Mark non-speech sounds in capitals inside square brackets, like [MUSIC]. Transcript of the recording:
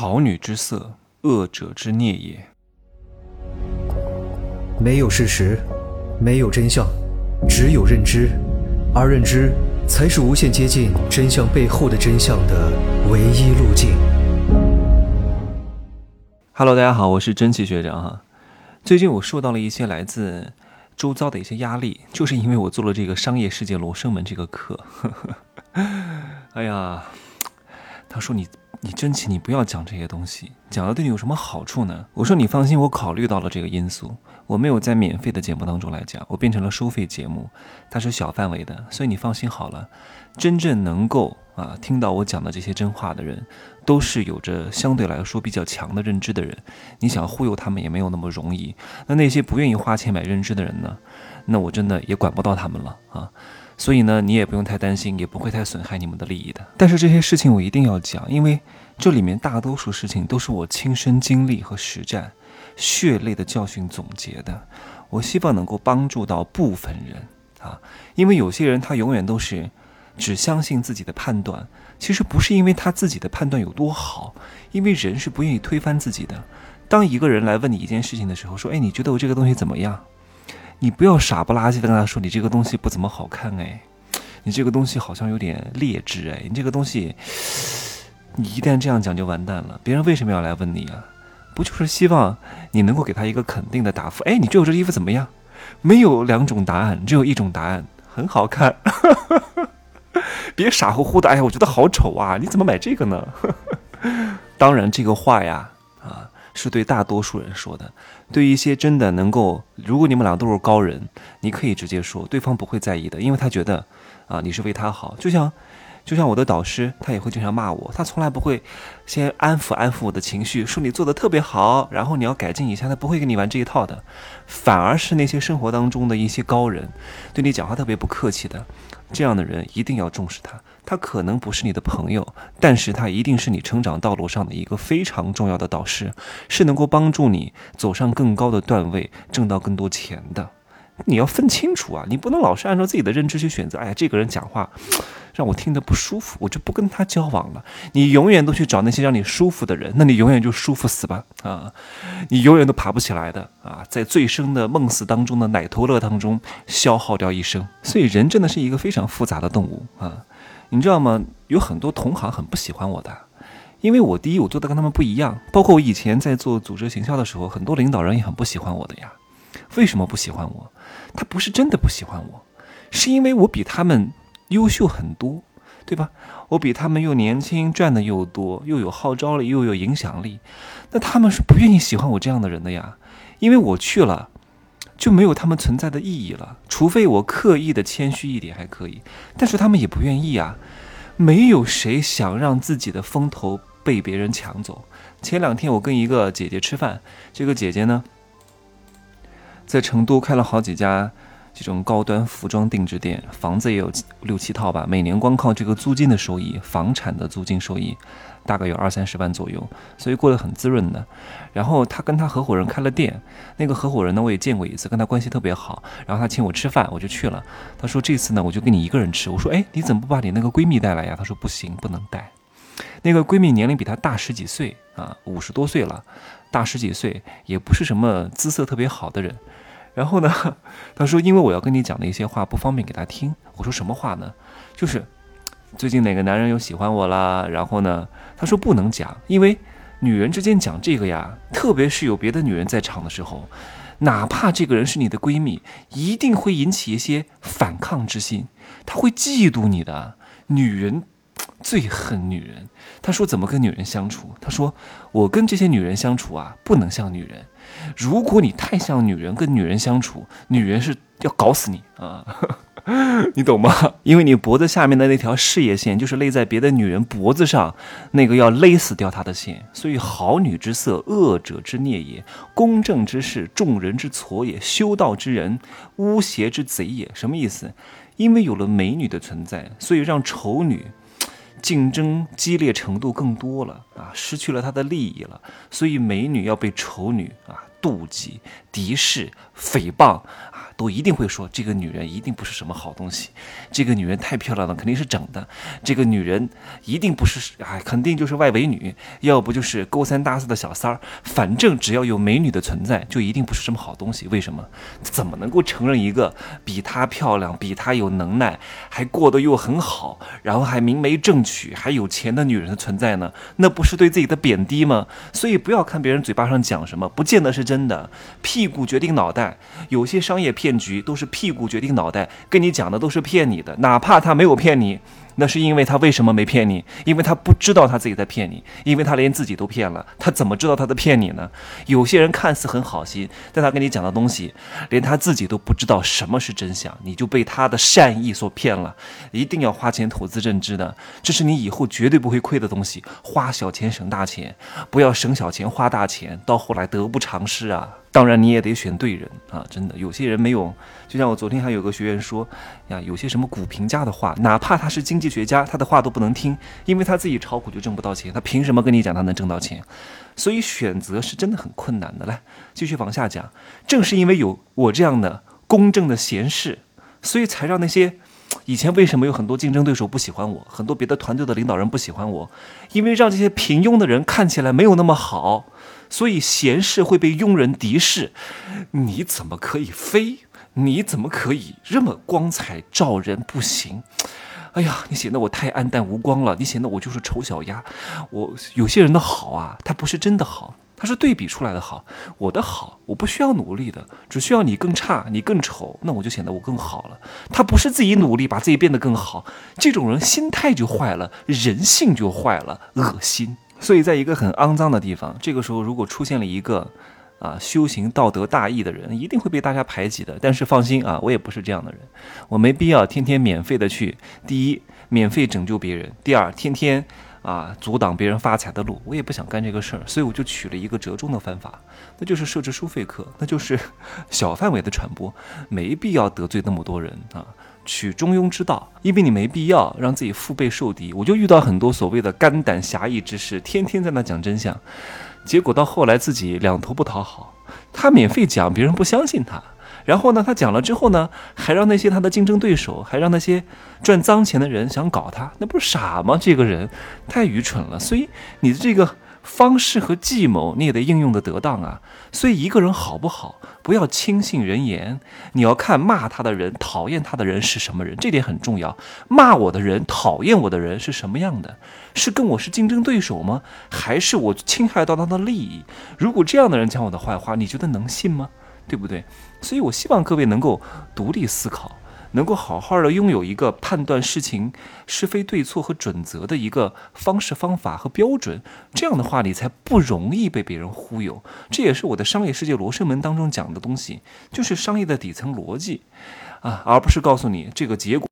好女之色，恶者之孽也。没有事实，没有真相，只有认知，而认知才是无限接近真相背后的真相的唯一路径。Hello，大家好，我是真奇学长哈。最近我受到了一些来自周遭的一些压力，就是因为我做了这个商业世界罗生门这个课。[LAUGHS] 哎呀，他说你。你真奇，你不要讲这些东西，讲了对你有什么好处呢？我说你放心，我考虑到了这个因素，我没有在免费的节目当中来讲，我变成了收费节目，它是小范围的，所以你放心好了。真正能够啊听到我讲的这些真话的人，都是有着相对来说比较强的认知的人，你想忽悠他们也没有那么容易。那那些不愿意花钱买认知的人呢？那我真的也管不到他们了啊。所以呢，你也不用太担心，也不会太损害你们的利益的。但是这些事情我一定要讲，因为这里面大多数事情都是我亲身经历和实战、血泪的教训总结的。我希望能够帮助到部分人啊，因为有些人他永远都是只相信自己的判断，其实不是因为他自己的判断有多好，因为人是不愿意推翻自己的。当一个人来问你一件事情的时候，说：“哎，你觉得我这个东西怎么样？”你不要傻不拉几的跟他说，你这个东西不怎么好看哎，你这个东西好像有点劣质哎，你这个东西，你一旦这样讲就完蛋了。别人为什么要来问你啊？不就是希望你能够给他一个肯定的答复？哎，你觉得我这衣服怎么样？没有两种答案，只有一种答案，很好看。[LAUGHS] 别傻乎乎的，哎呀，我觉得好丑啊！你怎么买这个呢？[LAUGHS] 当然，这个话呀。啊是对大多数人说的，对一些真的能够，如果你们俩都是高人，你可以直接说，对方不会在意的，因为他觉得，啊，你是为他好。就像，就像我的导师，他也会经常骂我，他从来不会先安抚安抚我的情绪，说你做的特别好，然后你要改进一下，他不会跟你玩这一套的，反而是那些生活当中的一些高人，对你讲话特别不客气的，这样的人一定要重视他。他可能不是你的朋友，但是他一定是你成长道路上的一个非常重要的导师，是能够帮助你走上更高的段位，挣到更多钱的。你要分清楚啊，你不能老是按照自己的认知去选择。哎呀，这个人讲话让我听得不舒服，我就不跟他交往了。你永远都去找那些让你舒服的人，那你永远就舒服死吧啊！你永远都爬不起来的啊，在最深的梦死当中的奶头乐当中消耗掉一生。所以人真的是一个非常复杂的动物啊。你知道吗？有很多同行很不喜欢我的，因为我第一，我做的跟他们不一样。包括我以前在做组织行销的时候，很多领导人也很不喜欢我的呀。为什么不喜欢我？他不是真的不喜欢我，是因为我比他们优秀很多，对吧？我比他们又年轻，赚的又多，又有号召力，又有影响力。那他们是不愿意喜欢我这样的人的呀，因为我去了。就没有他们存在的意义了，除非我刻意的谦虚一点还可以，但是他们也不愿意啊。没有谁想让自己的风头被别人抢走。前两天我跟一个姐姐吃饭，这个姐姐呢，在成都开了好几家这种高端服装定制店，房子也有六七套吧，每年光靠这个租金的收益，房产的租金收益。大概有二三十万左右，所以过得很滋润的。然后他跟他合伙人开了店，那个合伙人呢我也见过一次，跟他关系特别好。然后他请我吃饭，我就去了。他说这次呢我就跟你一个人吃。我说哎你怎么不把你那个闺蜜带来呀？他说不行，不能带。那个闺蜜年龄比他大十几岁啊，五十多岁了，大十几岁，也不是什么姿色特别好的人。然后呢，[LAUGHS] 他说因为我要跟你讲的一些话不方便给他听。我说什么话呢？就是。最近哪个男人又喜欢我了？然后呢？他说不能讲，因为女人之间讲这个呀，特别是有别的女人在场的时候，哪怕这个人是你的闺蜜，一定会引起一些反抗之心，他会嫉妒你的。女人最恨女人。他说怎么跟女人相处？他说我跟这些女人相处啊，不能像女人。如果你太像女人，跟女人相处，女人是要搞死你啊。[LAUGHS] 你懂吗？因为你脖子下面的那条事业线，就是勒在别的女人脖子上那个要勒死掉她的线。所以，好女之色，恶者之孽也；公正之事，众人之错也；修道之人，巫邪之贼也。什么意思？因为有了美女的存在，所以让丑女竞争激烈程度更多了啊，失去了他的利益了。所以，美女要被丑女啊妒忌、敌视、诽谤。都一定会说这个女人一定不是什么好东西，这个女人太漂亮了，肯定是整的，这个女人一定不是，哎，肯定就是外围女，要不就是勾三搭四的小三儿，反正只要有美女的存在，就一定不是什么好东西。为什么？怎么能够承认一个比她漂亮、比她有能耐、还过得又很好，然后还明媒正娶、还有钱的女人的存在呢？那不是对自己的贬低吗？所以不要看别人嘴巴上讲什么，不见得是真的。屁股决定脑袋，有些商业片骗局都是屁股决定脑袋，跟你讲的都是骗你的，哪怕他没有骗你。那是因为他为什么没骗你？因为他不知道他自己在骗你，因为他连自己都骗了，他怎么知道他在骗你呢？有些人看似很好心，但他跟你讲的东西，连他自己都不知道什么是真相，你就被他的善意所骗了。一定要花钱投资认知的，这是你以后绝对不会亏的东西。花小钱省大钱，不要省小钱花大钱，到后来得不偿失啊！当然你也得选对人啊！真的，有些人没有，就像我昨天还有个学员说呀，有些什么股评家的话，哪怕他是经济学家，他的话都不能听，因为他自己炒股就挣不到钱，他凭什么跟你讲他能挣到钱？所以选择是真的很困难的。来，继续往下讲，正是因为有我这样的公正的贤士，所以才让那些以前为什么有很多竞争对手不喜欢我，很多别的团队的领导人不喜欢我，因为让这些平庸的人看起来没有那么好。所以贤士会被庸人敌视，你怎么可以飞？你怎么可以这么光彩照人？不行！哎呀，你显得我太黯淡无光了，你显得我就是丑小鸭。我有些人的好啊，他不是真的好，他是对比出来的好。我的好，我不需要努力的，只需要你更差，你更丑，那我就显得我更好了。他不是自己努力把自己变得更好，这种人心态就坏了，人性就坏了，恶心。所以，在一个很肮脏的地方，这个时候如果出现了一个，啊，修行道德大义的人，一定会被大家排挤的。但是放心啊，我也不是这样的人，我没必要天天免费的去，第一，免费拯救别人；第二，天天啊阻挡别人发财的路，我也不想干这个事儿。所以我就取了一个折中的方法，那就是设置收费课，那就是 [LAUGHS] 小范围的传播，没必要得罪那么多人啊。取中庸之道，因为你没必要让自己腹背受敌。我就遇到很多所谓的肝胆侠义之士，天天在那讲真相，结果到后来自己两头不讨好。他免费讲，别人不相信他；然后呢，他讲了之后呢，还让那些他的竞争对手，还让那些赚脏钱的人想搞他，那不是傻吗？这个人太愚蠢了。所以你的这个。方式和计谋你也得应用的得当啊，所以一个人好不好，不要轻信人言，你要看骂他的人、讨厌他的人是什么人，这点很重要。骂我的人、讨厌我的人是什么样的？是跟我是竞争对手吗？还是我侵害到他的利益？如果这样的人讲我的坏话，你觉得能信吗？对不对？所以我希望各位能够独立思考。能够好好的拥有一个判断事情是非对错和准则的一个方式方法和标准，这样的话你才不容易被别人忽悠。这也是我的商业世界罗生门当中讲的东西，就是商业的底层逻辑，啊，而不是告诉你这个结果。